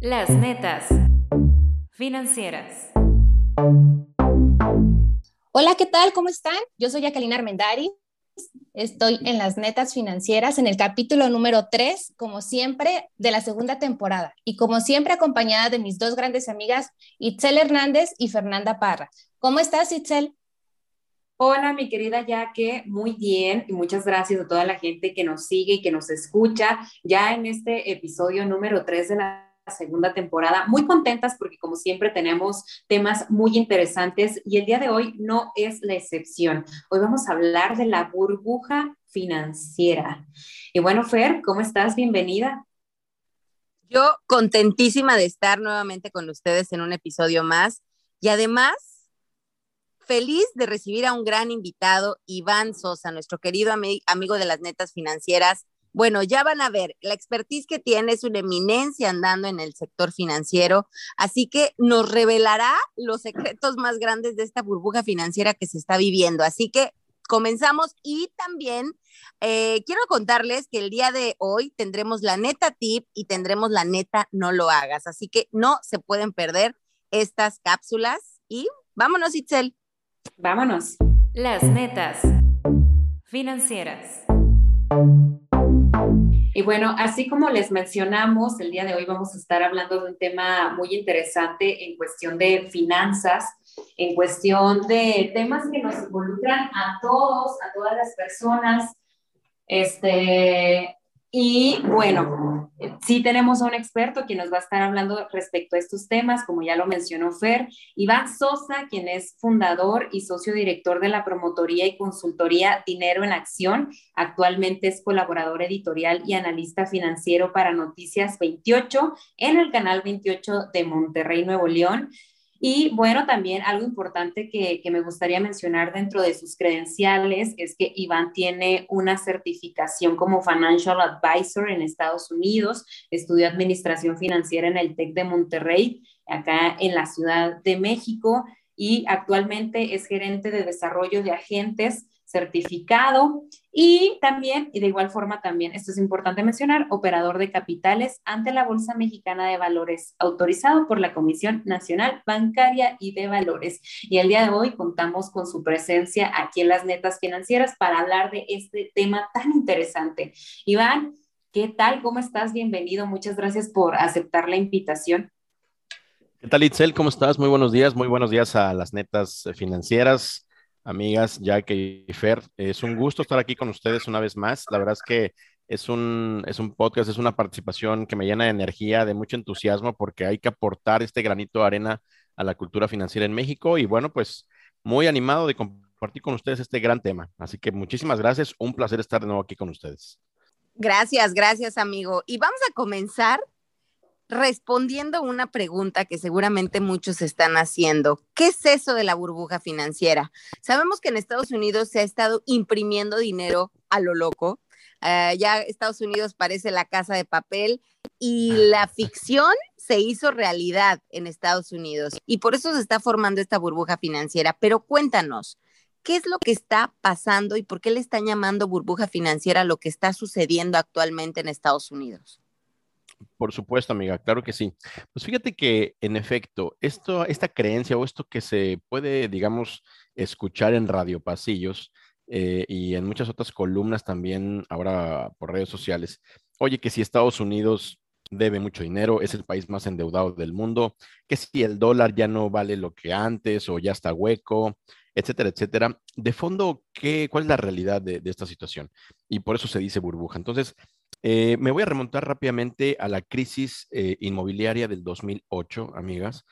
Las netas financieras. Hola, ¿qué tal? ¿Cómo están? Yo soy Jacqueline Armendari. Estoy en las netas financieras en el capítulo número 3, como siempre, de la segunda temporada. Y como siempre, acompañada de mis dos grandes amigas, Itzel Hernández y Fernanda Parra. ¿Cómo estás, Itzel? Hola, mi querida Yaque, muy bien y muchas gracias a toda la gente que nos sigue y que nos escucha ya en este episodio número 3 de la segunda temporada. Muy contentas porque como siempre tenemos temas muy interesantes y el día de hoy no es la excepción. Hoy vamos a hablar de la burbuja financiera. Y bueno, Fer, ¿cómo estás? Bienvenida. Yo contentísima de estar nuevamente con ustedes en un episodio más y además feliz de recibir a un gran invitado, Iván Sosa, nuestro querido amigo de las netas financieras, bueno, ya van a ver, la expertise que tiene es una eminencia andando en el sector financiero, así que nos revelará los secretos más grandes de esta burbuja financiera que se está viviendo. Así que comenzamos y también eh, quiero contarles que el día de hoy tendremos la neta tip y tendremos la neta no lo hagas, así que no se pueden perder estas cápsulas y vámonos, Itzel. Vámonos. Las netas financieras. Y bueno, así como les mencionamos, el día de hoy vamos a estar hablando de un tema muy interesante en cuestión de finanzas, en cuestión de temas que nos involucran a todos, a todas las personas. Este, y bueno, sí tenemos a un experto quien nos va a estar hablando respecto a estos temas, como ya lo mencionó Fer, Iván Sosa, quien es fundador y socio director de la promotoría y consultoría Dinero en Acción. Actualmente es colaborador editorial y analista financiero para Noticias 28 en el canal 28 de Monterrey, Nuevo León. Y bueno, también algo importante que, me gustaría mencionar dentro de sus credenciales es que Iván tiene una certificación como Financial Advisor en Estados Unidos, estudió administración financiera en el TEC de Monterrey, acá en la Ciudad de México, y actualmente es gerente de desarrollo de agentes certificado y también, y de igual forma también, esto es importante mencionar, operador de capitales ante la Bolsa Mexicana de Valores, autorizado por la Comisión Nacional Bancaria y de Valores. Y el día de hoy contamos con su presencia aquí en las netas financieras para hablar de este tema tan interesante. Iván, ¿qué tal? ¿Cómo estás? Bienvenido. Muchas gracias por aceptar la invitación. ¿Qué tal, Itzel? ¿Cómo estás? Muy buenos días. Muy buenos días a las netas financieras amigas Jack y Fer. Es un gusto estar aquí con ustedes una vez más. La verdad es que es un, es un podcast, es una participación que me llena de energía, de mucho entusiasmo, porque hay que aportar este granito de arena a la cultura financiera en México. Y bueno, pues muy animado de compartir con ustedes este gran tema. Así que muchísimas gracias. Un placer estar de nuevo aquí con ustedes. Gracias, gracias, amigo. Y vamos a comenzar respondiendo una pregunta que seguramente muchos están haciendo. ¿Qué es eso de la burbuja financiera? Sabemos que en Estados Unidos se ha estado imprimiendo dinero a lo loco. Eh, ya Estados Unidos parece la casa de papel y la ficción se hizo realidad en Estados Unidos y por eso se está formando esta burbuja financiera. Pero cuéntanos, ¿qué es lo que está pasando y por qué le están llamando burbuja financiera lo que está sucediendo actualmente en Estados Unidos? Por supuesto, amiga, claro que sí. Pues fíjate que, en efecto, esto, esta creencia o esto que se puede, digamos, escuchar en radio pasillos eh, y en muchas otras columnas también ahora por redes sociales, oye, que si Estados Unidos debe mucho dinero, es el país más endeudado del mundo, que si el dólar ya no vale lo que antes o ya está hueco, etcétera, etcétera. De fondo, ¿qué, ¿cuál es la realidad de, de esta situación? Y por eso se dice burbuja. Entonces, eh, me voy a remontar rápidamente a la crisis eh, inmobiliaria del 2008, amigas,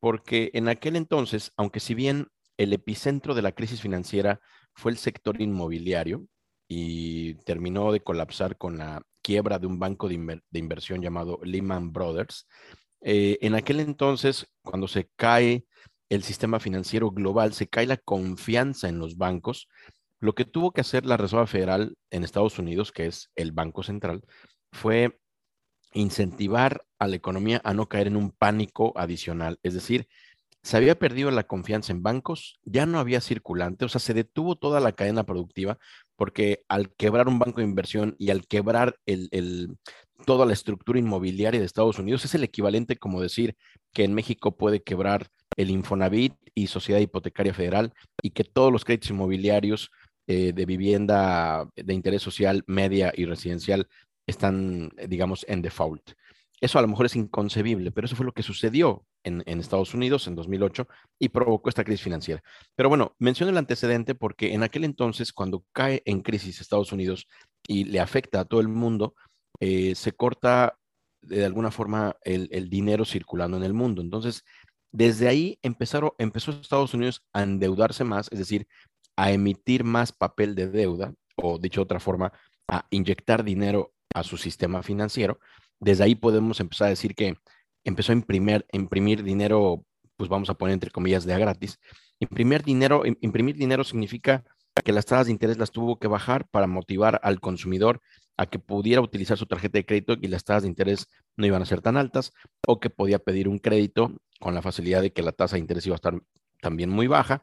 porque en aquel entonces, aunque si bien el epicentro de la crisis financiera fue el sector inmobiliario y terminó de colapsar con la quiebra de un banco de, inversión llamado Lehman Brothers, eh, en aquel entonces, cuando se cae el sistema financiero global, se cae la confianza en los bancos, lo que tuvo que hacer la Reserva Federal en Estados Unidos, que es el Banco Central, fue incentivar a la economía a no caer en un pánico adicional. Es decir, se había perdido la confianza en bancos, ya no había circulante, o sea, se detuvo toda la cadena productiva porque al quebrar un banco de inversión y al quebrar toda la estructura inmobiliaria de Estados Unidos, es el equivalente como decir que en México puede quebrar el Infonavit y Sociedad Hipotecaria Federal y que todos los créditos inmobiliarios eh, de vivienda de interés social, media y residencial están, digamos, en default. Eso a lo mejor es inconcebible, pero eso fue lo que sucedió en, Estados Unidos en 2008 y provocó esta crisis financiera. Pero bueno, menciono el antecedente porque en aquel entonces, cuando cae en crisis Estados Unidos y le afecta a todo el mundo, eh, se corta de alguna forma el, dinero circulando en el mundo. Entonces, desde ahí empezaron, empezó Estados Unidos a endeudarse más, es decir, a emitir más papel de deuda, o dicho de otra forma, a inyectar dinero a su sistema financiero desde ahí podemos empezar a decir que empezó a imprimir, imprimir dinero, pues vamos a poner entre comillas, de a gratis. Imprimir dinero, imprimir dinero significa que las tasas de interés las tuvo que bajar para motivar al consumidor a que pudiera utilizar su tarjeta de crédito y las tasas de interés no iban a ser tan altas, o que podía pedir un crédito con la facilidad de que la tasa de interés iba a estar también muy baja.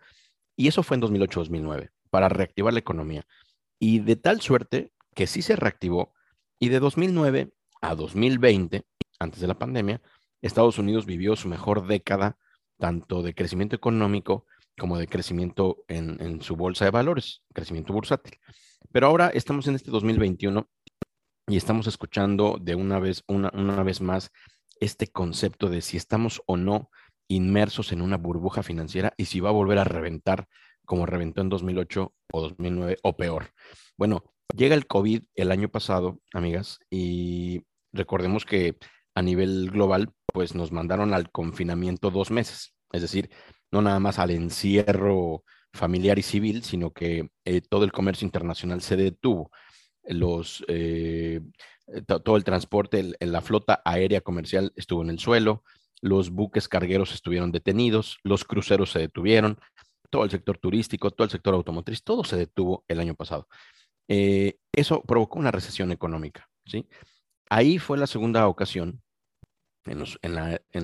Y eso fue en 2008-2009, para reactivar la economía. Y de tal suerte que sí se reactivó, y de 2009 a 2020, antes de la pandemia, Estados Unidos vivió su mejor década tanto de crecimiento económico como de crecimiento en, su bolsa de valores, crecimiento bursátil. Pero ahora estamos en este 2021 y estamos escuchando de una vez, una, una vez más este concepto de si estamos o no inmersos en una burbuja financiera y si va a volver a reventar como reventó en 2008 o 2009 o peor. Bueno, llega el COVID el año pasado, amigas, y recordemos que a nivel global, pues nos mandaron al confinamiento dos meses, es decir, no nada más al encierro familiar y civil, sino que eh, todo el comercio internacional se detuvo. Los, eh, todo el transporte, la flota aérea comercial estuvo en el suelo, los buques cargueros estuvieron detenidos, los cruceros se detuvieron, todo el sector turístico, todo el sector automotriz, todo se detuvo el año pasado. Eh, eso provocó una recesión económica, ¿sí? Ahí fue la segunda ocasión, en,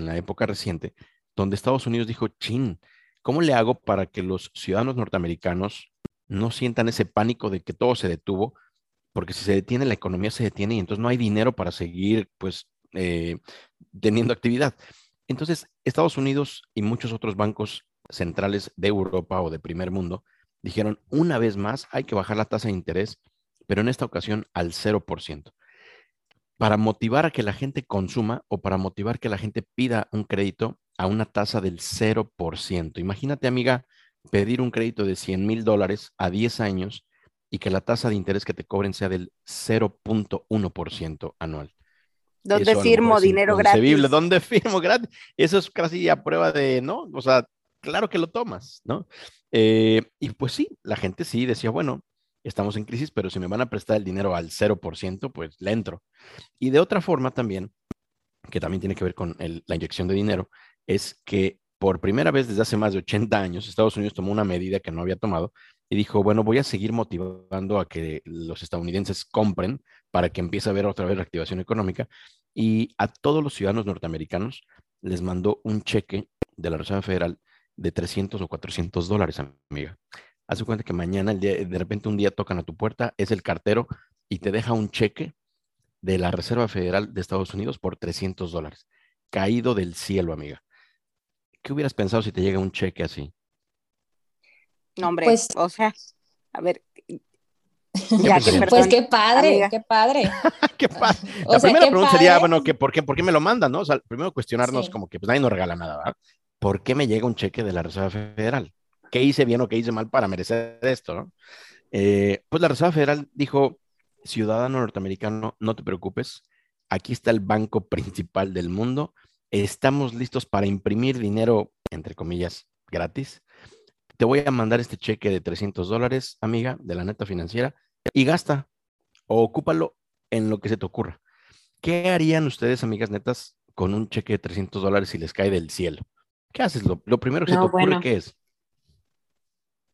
la, época reciente, donde Estados Unidos dijo, chin, ¿cómo le hago para que los ciudadanos norteamericanos no sientan ese pánico de que todo se detuvo? Porque si se detiene, la economía se detiene y entonces no hay dinero para seguir, pues, eh, teniendo actividad. Entonces, Estados Unidos y muchos otros bancos centrales de Europa o de primer mundo dijeron, una vez más, hay que bajar la tasa de interés, pero en esta ocasión al 0% para motivar a que la gente consuma o para motivar que la gente pida un crédito a una tasa del 0%. Imagínate, amiga, pedir un crédito de 100 mil dólares a 10 años y que la tasa de interés que te cobren sea del 0.1% anual. ¿Dónde firmo dinero gratis? ¿Dónde firmo gratis? Eso es casi a prueba de, ¿no? O sea, claro que lo tomas, ¿no? Eh, y pues sí, la gente sí decía, bueno, estamos en crisis, pero si me van a prestar el dinero al 0%, pues le entro. Y de otra forma también, que también tiene que ver con la inyección de dinero, es que por primera vez desde hace más de 80 años, Estados Unidos tomó una medida que no había tomado y dijo, bueno, voy a seguir motivando a que los estadounidenses compren para que empiece a haber otra vez reactivación económica. Y a todos los ciudadanos norteamericanos les mandó un cheque de la Reserva Federal de 300 o 400 dólares, amiga. Haz cuenta que mañana, de repente un día tocan a tu puerta, es el cartero y te deja un cheque de la Reserva Federal de Estados Unidos por 300 dólares. Caído del cielo, amiga. ¿Qué hubieras pensado si te llega un cheque así? No, hombre, pues, o sea, a ver. Ya, pues qué padre, qué padre. qué padre. La primera pregunta sería, bueno, ¿por, qué, ¿por qué me lo mandan? ¿no? O sea, primero cuestionarnos como que pues nadie nos regala nada, ¿verdad? ¿Por qué me llega un cheque de la Reserva Federal? qué hice bien o qué hice mal para merecer esto, ¿no? Eh, pues la Reserva Federal dijo, ciudadano norteamericano, no te preocupes, aquí está el banco principal del mundo, estamos listos para imprimir dinero, entre comillas, gratis. Te voy a mandar este cheque de 300 dólares, amiga, de la neta financiera, y gasta o ocúpalo en lo que se te ocurra. ¿Qué harían ustedes, amigas netas, con un cheque de 300 dólares si les cae del cielo? ¿Qué haces? Lo, primero que se te ocurre, ¿qué es?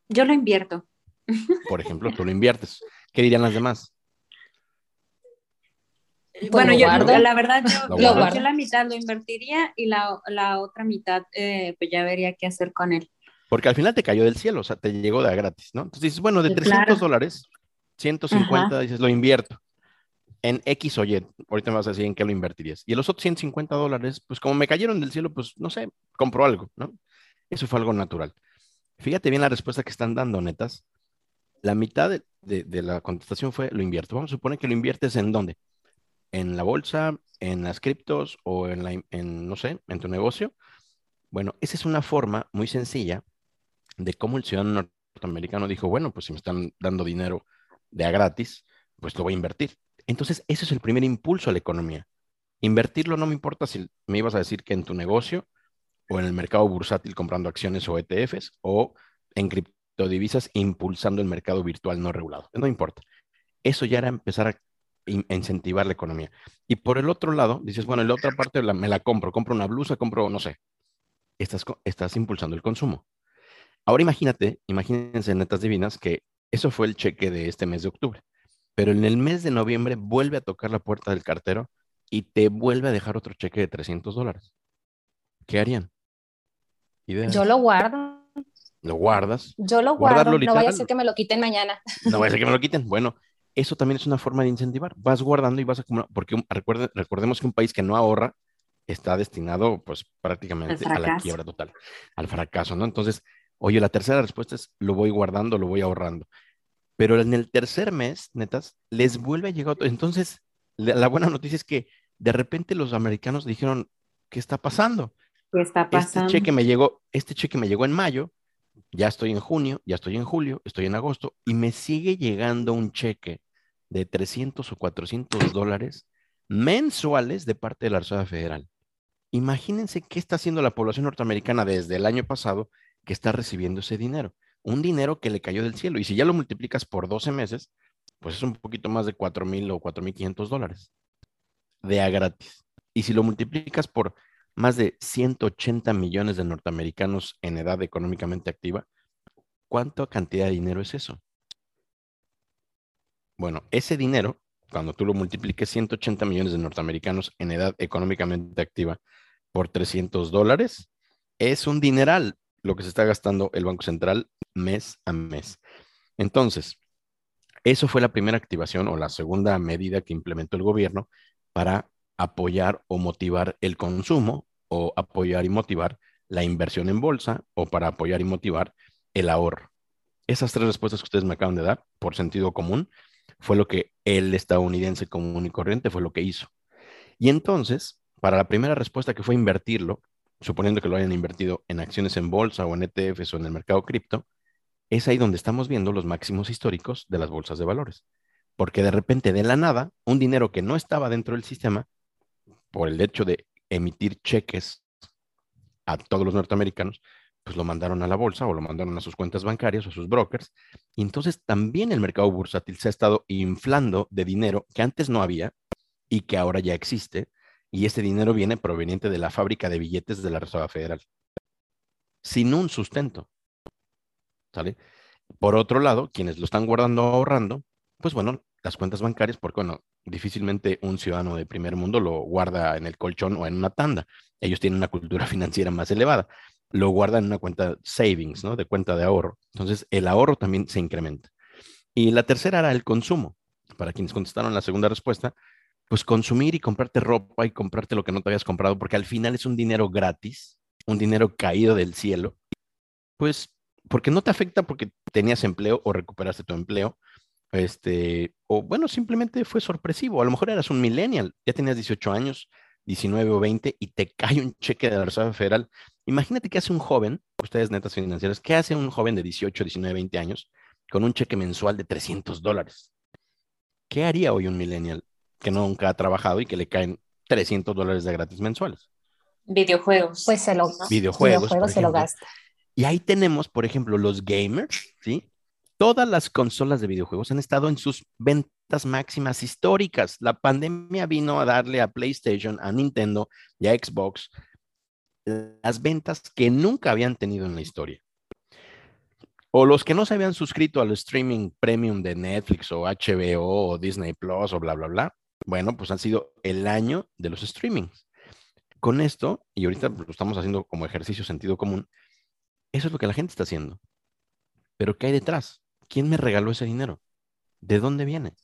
Yo lo invierto. Por ejemplo, tú lo inviertes. ¿Qué dirían las demás? Bueno, yo guardo. la verdad, yo la mitad lo invertiría y la, la otra mitad, eh, pues ya vería qué hacer con él. Porque al final te cayó del cielo, o sea, te llegó de gratis, ¿no? Entonces dices, bueno, de Sí, 300 claro. dólares, 150, dices, lo invierto en X o Y. Ahorita me vas a decir en qué lo invertirías. Y los otros 150 dólares, pues como me cayeron del cielo, pues no sé, compro algo, ¿no? Eso fue algo natural. Fíjate bien la respuesta que están dando, netas. La mitad de, de- de la contestación fue lo invierto. Vamos a suponer que lo inviertes en dónde? En la bolsa, en las criptos o en, la, en, no sé, en tu negocio. Bueno, esa es una forma muy sencilla de cómo el ciudadano norteamericano dijo, bueno, pues si me están dando dinero de a gratis, pues lo voy a invertir. Entonces, ese es el primer impulso a la economía. Invertirlo no me importa si me ibas a decir que en tu negocio o en el mercado bursátil comprando acciones o ETFs o en criptodivisas impulsando el mercado virtual no regulado. No importa. Eso ya era empezar a in- a incentivar la economía. Y por el otro lado, dices, bueno, la otra parte me la compro, compro una blusa, compro, no sé. Estás, estás impulsando el consumo. Ahora imagínate, imagínense, netas divinas, que eso fue el cheque de este mes de octubre, pero en el mes de noviembre vuelve a tocar la puerta del cartero y te vuelve a dejar otro cheque de 300 dólares. ¿Qué harían? ¿Ideas? Yo lo guardo. ¿Lo guardas? Yo lo guardo. No vaya a literal. ser que me lo quiten mañana. No vaya a ser que me lo quiten. Bueno, eso también es una forma de incentivar. Vas guardando y vas acumulando, porque recuerde- recordemos que un país que no ahorra está destinado pues prácticamente a la quiebra total, al fracaso, ¿no? Entonces, oye, la tercera respuesta es lo voy guardando, lo voy ahorrando. Pero en el tercer mes, netas, les vuelve a llegar otro. Entonces, la, la buena noticia es que de repente los americanos dijeron, ¿qué está pasando? ¿Qué está Este pasando? cheque me llegó, este cheque me llegó en mayo, ya estoy en junio, ya estoy en julio, estoy en agosto y me sigue llegando un cheque de 300 o 400 dólares mensuales de parte de la Reserva Federal. Imagínense qué está haciendo la población norteamericana desde el año pasado que está recibiendo ese dinero. Un dinero que le cayó del cielo. Y si ya lo multiplicas por 12 meses, pues es un poquito más de 4 mil o 4 mil 500 dólares de a gratis. Y si lo multiplicas por más de 180 millones de norteamericanos en edad económicamente activa, ¿cuánta cantidad de dinero es eso? Bueno, ese dinero, cuando tú lo multipliques 180 millones de norteamericanos en edad económicamente activa por 300 dólares, es un dineral lo que se está gastando el Banco Central mes a mes. Entonces, eso fue la primera activación o la segunda medida que implementó el gobierno para apoyar o motivar el consumo o apoyar y motivar la inversión en bolsa o para apoyar y motivar el ahorro. Esas tres respuestas que ustedes me acaban de dar, por sentido común, fue lo que el estadounidense común y corriente fue lo que hizo. Y entonces, para la primera respuesta que fue invertirlo, suponiendo que lo hayan invertido en acciones en bolsa o en ETFs o en el mercado cripto, es ahí donde estamos viendo los máximos históricos de las bolsas de valores. Porque de repente, de la nada, un dinero que no estaba dentro del sistema, por el hecho de emitir cheques a todos los norteamericanos, pues lo mandaron a la bolsa o lo mandaron a sus cuentas bancarias o a sus brokers. Y entonces también el mercado bursátil se ha estado inflando de dinero que antes no había y que ahora ya existe. Y ese dinero viene proveniente de la fábrica de billetes de la Reserva Federal, sin un sustento. ¿Sale? Por otro lado, quienes lo están guardando ahorrando, pues bueno, las cuentas bancarias, porque bueno, difícilmente un ciudadano de primer mundo lo guarda en el colchón o en una tanda. Ellos tienen una cultura financiera más elevada. Lo guardan en una cuenta savings, ¿no? De cuenta de ahorro. Entonces, el ahorro también se incrementa. Y la tercera era el consumo. Para quienes contestaron la segunda respuesta, pues consumir y comprarte ropa y comprarte lo que no te habías comprado, porque al final es un dinero gratis, un dinero caído del cielo, pues porque no te afecta porque tenías empleo o recuperaste tu empleo, este, o bueno, simplemente fue sorpresivo. A lo mejor eras un millennial, ya tenías 18 años, 19 o 20 y te cae un cheque de la Reserva Federal. Imagínate qué hace un joven, ustedes netas financieras, ¿qué hace un joven de 18, 19, 20 años con un cheque mensual de 300 dólares? ¿Qué haría hoy un millennial que nunca ha trabajado y que le caen 300 dólares de gratis mensuales? Videojuegos. Pues se lo, Videojuegos, por se lo ejemplo. gasta. Y ahí tenemos, por ejemplo, los gamers, ¿sí? Todas las consolas de videojuegos han estado en sus ventas máximas históricas. La pandemia vino a darle a PlayStation, a Nintendo y a Xbox las ventas que nunca habían tenido en la historia. O los que no se habían suscrito al streaming premium de Netflix o HBO o Disney Plus o bla, bla, bla, Bueno, pues han sido el año de los streamings. Con esto, y ahorita lo estamos haciendo como ejercicio sentido común, eso es lo que la gente está haciendo. Pero ¿qué hay detrás? ¿Quién me regaló ese dinero? ¿De dónde viene?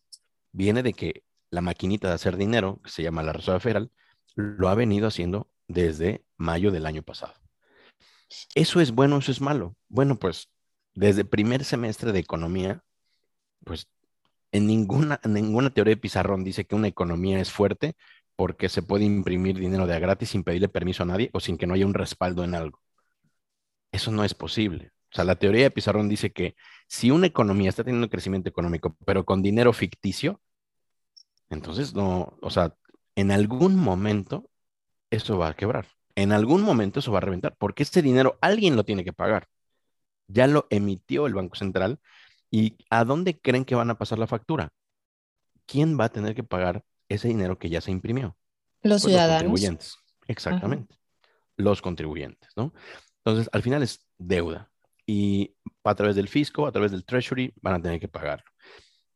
Viene de que la maquinita de hacer dinero, que se llama la Reserva Federal, lo ha venido haciendo desde mayo del año pasado. ¿Eso es bueno o eso es malo? Bueno, pues desde primer semestre de economía, pues en ninguna, ninguna teoría de pizarrón dice que una economía es fuerte porque se puede imprimir dinero de gratis sin pedirle permiso a nadie o sin que no haya un respaldo en algo. Eso no es posible. O sea, la teoría de pizarrón dice que si una economía está teniendo crecimiento económico, pero con dinero ficticio, entonces no, o sea, en algún momento eso va a quebrar. En algún momento eso va a reventar, porque ese dinero alguien lo tiene que pagar. Ya lo emitió el Banco Central ¿Y a dónde creen que van a pasar la factura? ¿Quién va a tener que pagar ese dinero que ya se imprimió? Los pues ciudadanos. Los contribuyentes. Exactamente. Los contribuyentes, ¿no? Entonces, al final es deuda. Y a través del fisco, a través del treasury, van a tener que pagarlo.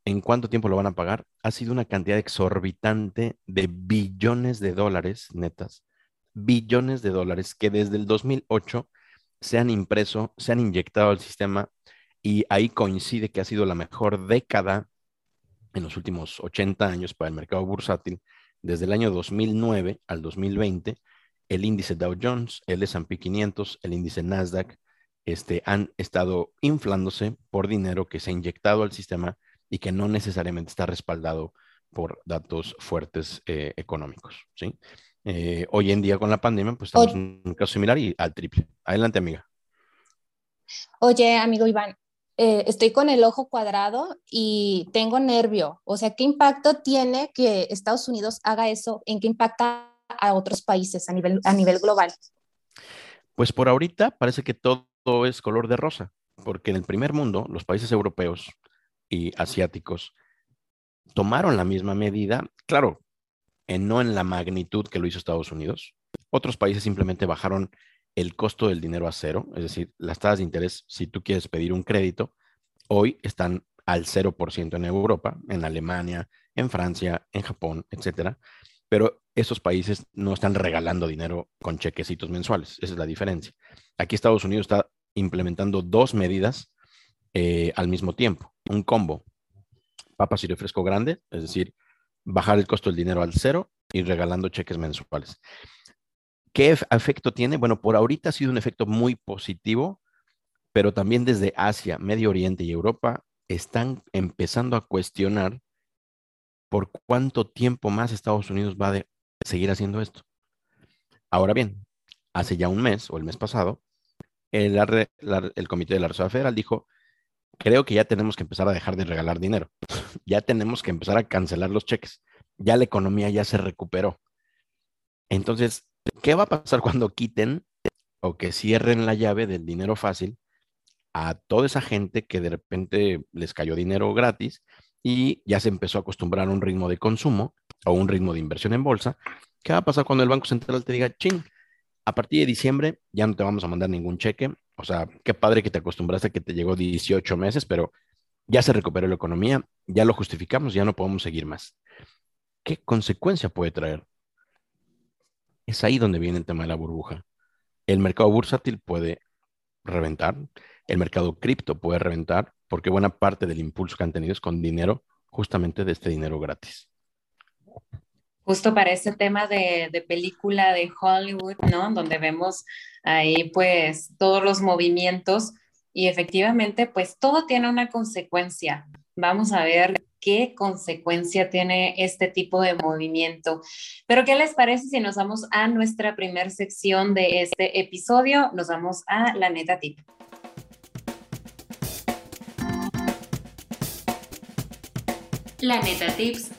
¿En cuánto tiempo lo van a pagar? Ha sido una cantidad exorbitante de billones de dólares netas, billones de dólares que desde el 2008 se han impreso, se han inyectado al sistema y ahí coincide que ha sido la mejor década en los últimos 80 años para el mercado bursátil. Desde el año 2009 al 2020, el índice Dow Jones, el S&P 500, el índice Nasdaq, este, han estado inflándose por dinero que se ha inyectado al sistema y que no necesariamente está respaldado por datos fuertes eh, económicos. ¿sí? Eh, hoy en día con la pandemia, pues estamos en un caso similar y al triple. Adelante, amiga. Oye, amigo Iván, eh, estoy con el ojo cuadrado y tengo nervio. O sea, ¿qué impacto tiene que Estados Unidos haga eso? ¿En qué impacta a otros países a nivel, a nivel global? Pues por ahorita parece que todo es color de rosa, porque en el primer mundo, los países europeos y asiáticos tomaron la misma medida, claro, en, no en la magnitud que lo hizo Estados Unidos. Otros países simplemente bajaron el costo del dinero a cero, es decir, las tasas de interés, si tú quieres pedir un crédito, hoy están al 0% en Europa, en Alemania, en Francia, en Japón, etcétera. Pero esos países no están regalando dinero con chequecitos mensuales. Esa es la diferencia. Aquí Estados Unidos está implementando dos medidas eh, al mismo tiempo. Un combo, papas y refresco grande, es decir, bajar el costo del dinero al cero y regalando cheques mensuales. ¿Qué efecto tiene? Bueno, por ahorita ha sido un efecto muy positivo, pero también desde Asia, Medio Oriente y Europa están empezando a cuestionar por cuánto tiempo más Estados Unidos va a seguir haciendo esto. Ahora bien, hace ya un mes o el mes pasado, el, el Comité de la Reserva Federal dijo, creo que ya tenemos que empezar a dejar de regalar dinero, ya tenemos que empezar a cancelar los cheques, ya la economía ya se recuperó. Entonces, ¿Qué va a pasar cuando quiten o que cierren la llave del dinero fácil a toda esa gente que de repente les cayó dinero gratis y ya se empezó a acostumbrar a un ritmo de consumo o un ritmo de inversión en bolsa? ¿Qué va a pasar cuando el Banco Central te diga, ching, a partir de diciembre ya no te vamos a mandar ningún cheque? O sea, qué padre que te acostumbraste a que te llegó 18 meses, pero ya se recuperó la economía, ya lo justificamos, ya no podemos seguir más. ¿Qué consecuencia puede traer? Es ahí donde viene el tema de la burbuja. El mercado bursátil puede reventar, el mercado cripto puede reventar, porque buena parte del impulso que han tenido es con dinero, justamente de este dinero gratis. Justo para ese tema de, de película de Hollywood, ¿no? Donde vemos ahí pues todos los movimientos y efectivamente pues todo tiene una consecuencia. Vamos a ver qué consecuencia tiene este tipo de movimiento. Pero, ¿qué les parece si nos vamos a nuestra primera sección de este episodio? Nos vamos a la neta tip. La neta tips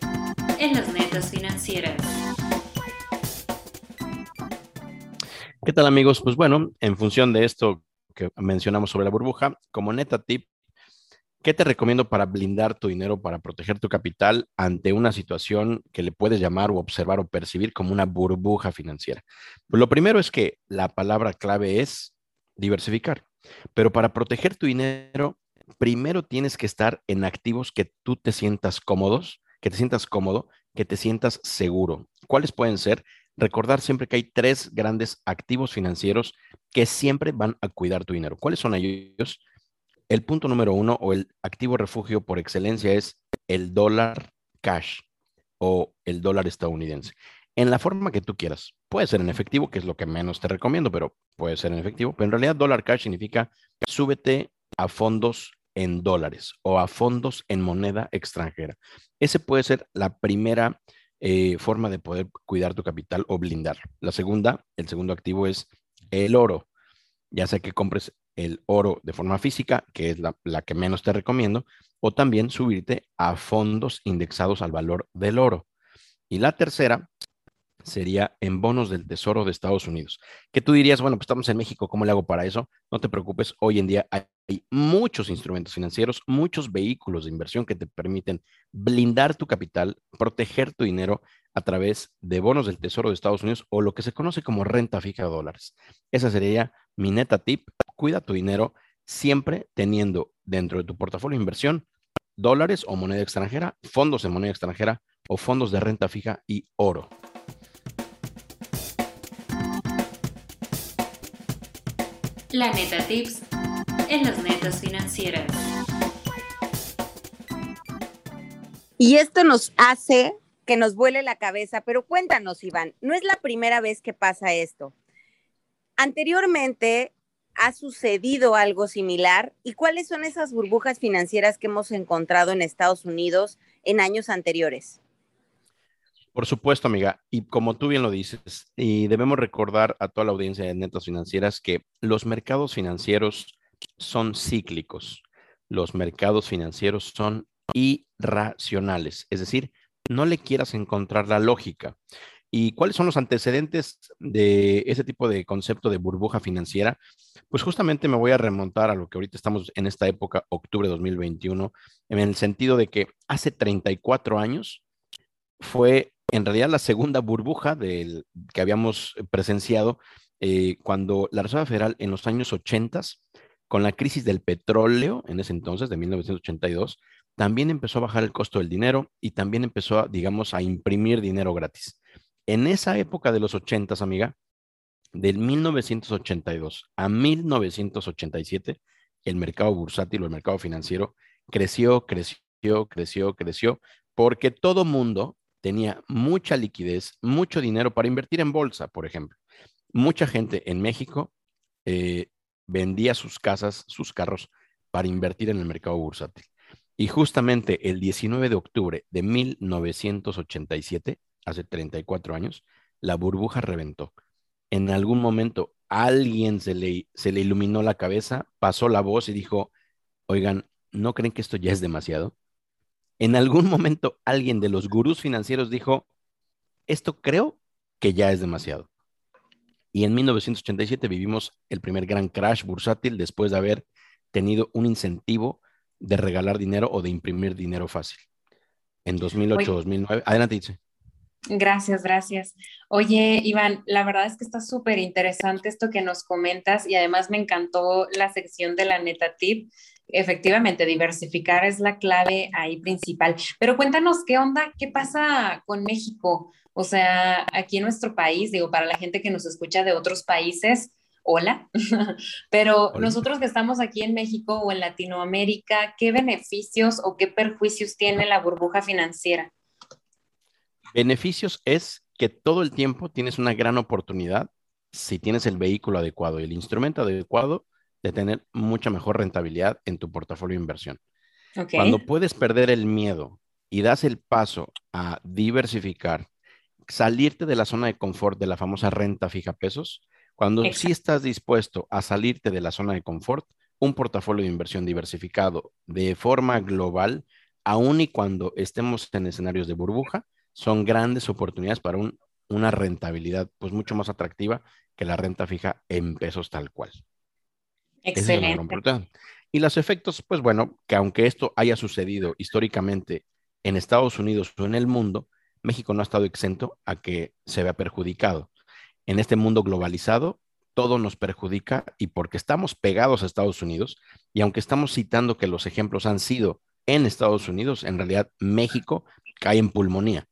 en las netas financieras. ¿Qué tal amigos? Pues bueno, en función de esto que mencionamos sobre la burbuja, como neta tip, ¿Qué te recomiendo para blindar tu dinero, para proteger tu capital ante una situación que le puedes llamar o observar o percibir como una burbuja financiera? Pues lo primero es que la palabra clave es diversificar, pero para proteger tu dinero, primero tienes que estar en activos que tú te sientas cómodos, que te sientas cómodo, que te sientas seguro. ¿Cuáles pueden ser? Recordar siempre que hay tres grandes activos financieros que siempre van a cuidar tu dinero. ¿Cuáles son ellos? El punto número uno o el activo refugio por excelencia es el dólar cash o el dólar estadounidense. En la forma que tú quieras. Puede ser en efectivo, que es lo que menos te recomiendo, pero puede ser en efectivo. Pero en realidad dólar cash significa súbete a fondos en dólares o a fondos en moneda extranjera. Ese puede ser la primera eh, forma de poder cuidar tu capital o blindar. La segunda, el segundo activo es el oro. Ya sea que compres el oro de forma física, que es la, la que menos te recomiendo, o también subirte a fondos indexados al valor del oro. Y la tercera sería en bonos del Tesoro de Estados Unidos. Que tú dirías, bueno, pues estamos en México, ¿cómo le hago para eso? No te preocupes, hoy en día hay, muchos instrumentos financieros, muchos vehículos de inversión que te permiten blindar tu capital, proteger tu dinero a través de bonos del Tesoro de Estados Unidos o lo que se conoce como renta fija de dólares. Esa sería mi neta tip. Cuida tu dinero siempre teniendo dentro de tu portafolio de inversión dólares o moneda extranjera, fondos de moneda extranjera o fondos de renta fija y oro. La neta tips en las netas financieras. Y esto nos hace que nos vuele la cabeza, pero cuéntanos, Iván, no es la primera vez que pasa esto. Anteriormente ha sucedido algo similar y cuáles son esas burbujas financieras que hemos encontrado en Estados Unidos en años anteriores. Por supuesto, amiga. Y como tú bien lo dices, y debemos recordar a toda la audiencia de netas financieras que los mercados financieros son cíclicos. Los mercados financieros son irracionales. Es decir, no le quieras encontrar la lógica. ¿Y cuáles son los antecedentes de ese tipo de concepto de burbuja financiera? Pues justamente me voy a remontar a lo que ahorita estamos en esta época, octubre de 2021, en el sentido de que hace 34 años fue en realidad la segunda burbuja del, que habíamos presenciado eh, cuando la Reserva Federal en los años 80, con la crisis del petróleo en ese entonces, de 1982, también empezó a bajar el costo del dinero y también empezó, digamos, a imprimir dinero gratis. En esa época de los 80, amiga, del 1982 a 1987, el mercado bursátil o el mercado financiero creció, creció, creció, creció, porque todo mundo tenía mucha liquidez, mucho dinero para invertir en bolsa, por ejemplo. Mucha gente en México eh, vendía sus casas, sus carros, para invertir en el mercado bursátil. Y justamente el 19 de octubre de 1987, hace 34 años, la burbuja reventó. En algún momento alguien se le, se le iluminó la cabeza, pasó la voz y dijo, oigan, ¿no creen que esto ya es demasiado? En algún momento alguien de los gurús financieros dijo, esto creo que ya es demasiado. Y en 1987 vivimos el primer gran crash bursátil después de haber tenido un incentivo de regalar dinero o de imprimir dinero fácil. En 2008, 2009. Adelante, dice. Gracias, gracias. Oye, Iván, la verdad es que está súper interesante esto que nos comentas y además me encantó la sección de la neta tip efectivamente, diversificar es la clave ahí principal. Pero cuéntanos, ¿qué onda? ¿Qué pasa con México? O sea, aquí en nuestro país, digo, para la gente que nos escucha de otros países, hola, pero nosotros que estamos aquí en México o en Latinoamérica, ¿qué beneficios o qué perjuicios tiene la burbuja financiera? Beneficios es que todo el tiempo tienes una gran oportunidad si tienes el vehículo adecuado y el instrumento adecuado de tener mucha mejor rentabilidad en tu portafolio de inversión. Cuando puedes perder el miedo y das el paso a diversificar, salirte de la zona de confort de la famosa renta fija pesos, cuando sí estás dispuesto a salirte de la zona de confort, un portafolio de inversión diversificado de forma global, aun y cuando estemos en escenarios de burbuja, son grandes oportunidades para una rentabilidad pues mucho más atractiva que la renta fija en pesos tal cual. Excelente. y los efectos, pues bueno, que aunque esto haya sucedido históricamente en Estados Unidos o en el mundo, México no ha estado exento a que se vea perjudicado. En este mundo globalizado, todo nos perjudica y porque estamos pegados a Estados Unidos, y aunque estamos citando que los ejemplos han sido en Estados Unidos, en realidad México cae en pulmonía.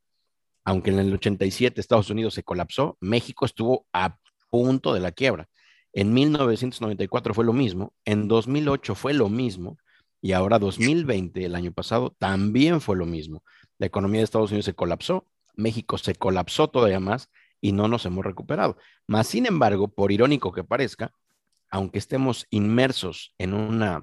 aunque en el 87 Estados Unidos se colapsó, México estuvo a punto de la quiebra. En 1994 fue lo mismo, en 2008 fue lo mismo y ahora 2020, el año pasado, también fue lo mismo. La economía de Estados Unidos se colapsó, México se colapsó todavía más y no nos hemos recuperado. Más sin embargo, por irónico que parezca, aunque estemos inmersos en una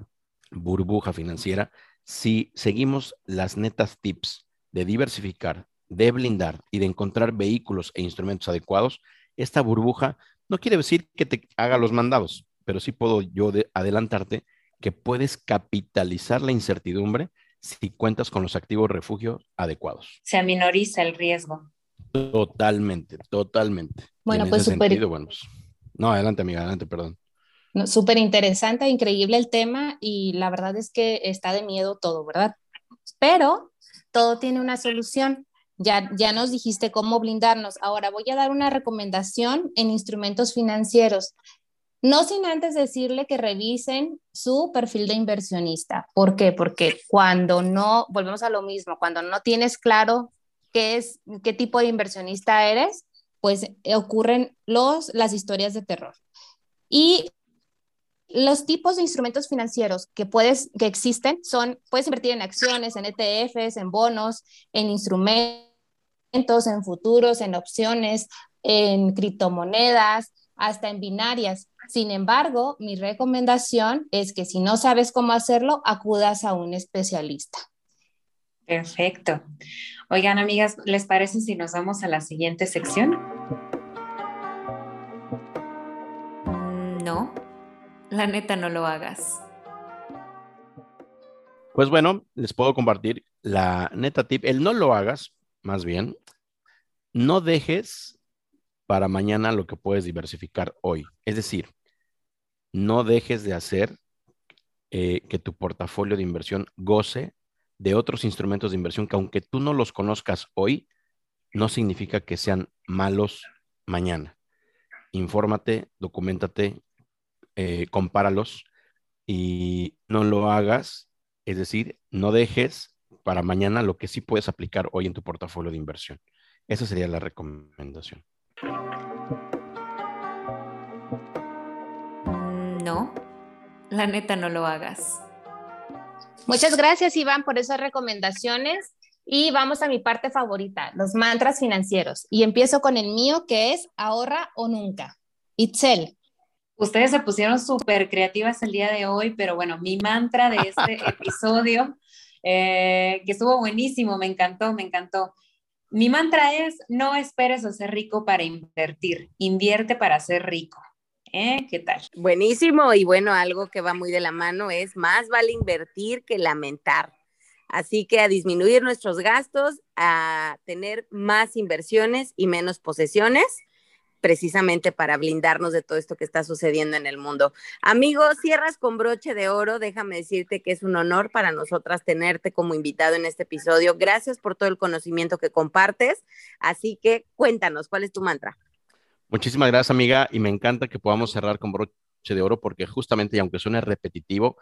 burbuja financiera, si seguimos las netas tips de diversificar, de blindar y de encontrar vehículos e instrumentos adecuados, esta burbuja no quiere decir que te haga los mandados, pero sí puedo yo adelantarte que puedes capitalizar la incertidumbre si cuentas con los activos refugio adecuados. Se aminoriza el riesgo. Totalmente, totalmente. Bueno, pues súper. Bueno, pues, no, adelante, amiga, adelante, perdón. Súper interesante, increíble el tema y la verdad es que está de miedo todo, ¿verdad? Pero todo tiene una solución. Ya, ya nos dijiste cómo blindarnos. Ahora voy a dar una recomendación en instrumentos financieros. No sin antes decirle que revisen su perfil de inversionista. ¿Por qué? Porque cuando no, volvemos a lo mismo, cuando no tienes claro qué es, qué tipo de inversionista eres, pues ocurren los, las historias de terror. Y los tipos de instrumentos financieros que puedes, que existen son, puedes invertir en acciones, en ETFs, en bonos, en instrumentos, en futuros, en opciones, en criptomonedas, hasta en binarias. Sin embargo, mi recomendación es que si no sabes cómo hacerlo, acudas a un especialista. Perfecto. Oigan, amigas, ¿les parece si nos vamos a la siguiente sección? Mm, no. La neta, no lo hagas. Pues bueno, les puedo compartir la neta tip. El no lo hagas, más bien, no dejes para mañana lo que puedes diversificar hoy. Es decir, no dejes de hacer eh, que tu portafolio de inversión goce de otros instrumentos de inversión que aunque tú no los conozcas hoy, no significa que sean malos mañana. Infórmate, documentate, eh, compáralos y no lo hagas, es decir, no dejes para mañana lo que sí puedes aplicar hoy en tu portafolio de inversión. Esa sería la recomendación. No, la neta no lo hagas. Muchas gracias, Iván, por esas recomendaciones. Y vamos a mi parte favorita, los mantras financieros. Y empiezo con el mío, que es ahorra o nunca. Itzel, Ustedes se pusieron súper creativas el día de hoy, pero bueno, mi mantra de este episodio, eh, que estuvo buenísimo, me encantó, me encantó. Mi mantra es, no esperes a ser rico para invertir, invierte para ser rico. ¿Eh? ¿Qué tal? Buenísimo y bueno, algo que va muy de la mano es más vale invertir que lamentar. Así que a disminuir nuestros gastos, a tener más inversiones y menos posesiones precisamente para blindarnos de todo esto que está sucediendo en el mundo. Amigos, cierras con broche de oro. Déjame decirte que es un honor para nosotras tenerte como invitado en este episodio. Gracias por todo el conocimiento que compartes. Así que cuéntanos, ¿cuál es tu mantra? Muchísimas gracias, amiga, y me encanta que podamos cerrar con broche de oro porque justamente, y aunque suene repetitivo,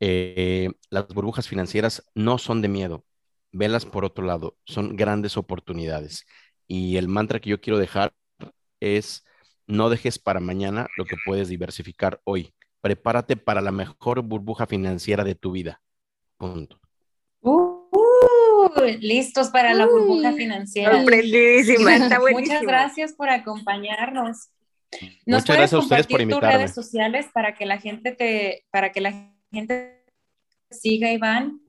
eh, las burbujas financieras no son de miedo. Velas por otro lado, son grandes oportunidades. Y el mantra que yo quiero dejar es no dejes para mañana lo que puedes diversificar hoy. Prepárate para la mejor burbuja financiera de tu vida. Punto. Listos para la burbuja financiera. Muchas gracias por acompañarnos. Muchas gracias a ustedes por invitarme. tus redes sociales para que la gente te, para que la gente siga, Iván.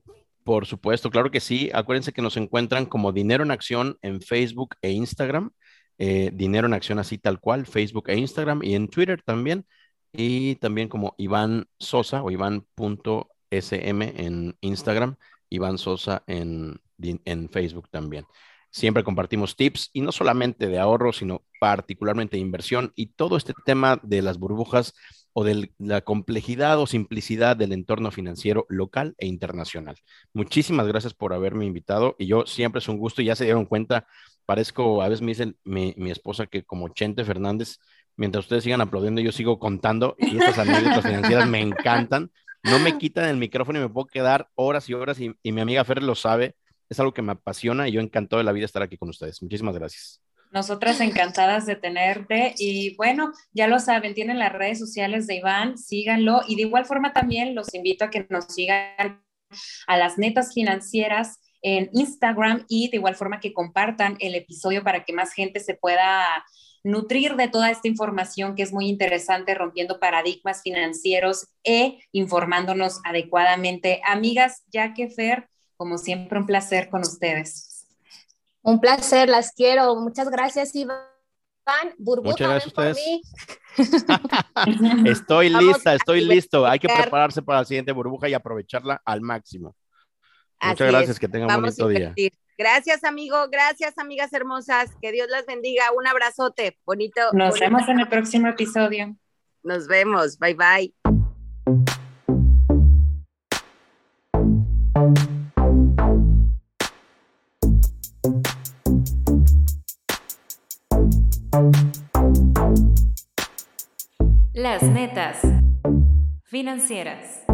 Por supuesto, claro que sí. Acuérdense que nos encuentran como Dinero en Acción en Facebook e Instagram. Eh, dinero en Acción así tal cual, Facebook e Instagram y en Twitter también. Y también como Iván Sosa o Iván.sm en Instagram, Iván Sosa en, en Facebook también. Siempre compartimos tips y no solamente de ahorro, sino particularmente de inversión y todo este tema de las burbujas o de la complejidad o simplicidad del entorno financiero local e internacional. Muchísimas gracias por haberme invitado y yo siempre es un gusto, ya se dieron cuenta, parezco, a veces me dice mi, mi esposa que como Chente Fernández, mientras ustedes sigan aplaudiendo, yo sigo contando y estas anécdotas financieras me encantan. No me quitan el micrófono y me puedo quedar horas y horas y, y mi amiga Fer lo sabe es algo que me apasiona y yo encantado de la vida estar aquí con ustedes. Muchísimas gracias. Nosotras encantadas de tenerte y bueno, ya lo saben, tienen las redes sociales de Iván, síganlo y de igual forma también los invito a que nos sigan a las netas financieras en Instagram y de igual forma que compartan el episodio para que más gente se pueda nutrir de toda esta información que es muy interesante, rompiendo paradigmas financieros e informándonos adecuadamente. Amigas, ya que Fer, como siempre, un placer con ustedes. Un placer, las quiero. Muchas gracias, Iván. Burbuja, Muchas gracias a ustedes. estoy lista, estoy listo. Hay que prepararse para la siguiente burbuja y aprovecharla al máximo. Muchas gracias, que tengan un bonito día. Gracias, amigo. Gracias, amigas hermosas. Que Dios las bendiga. Un abrazote. Bonito. Nos vemos en el próximo episodio. Nos vemos. Bye, bye. Las netas financieras.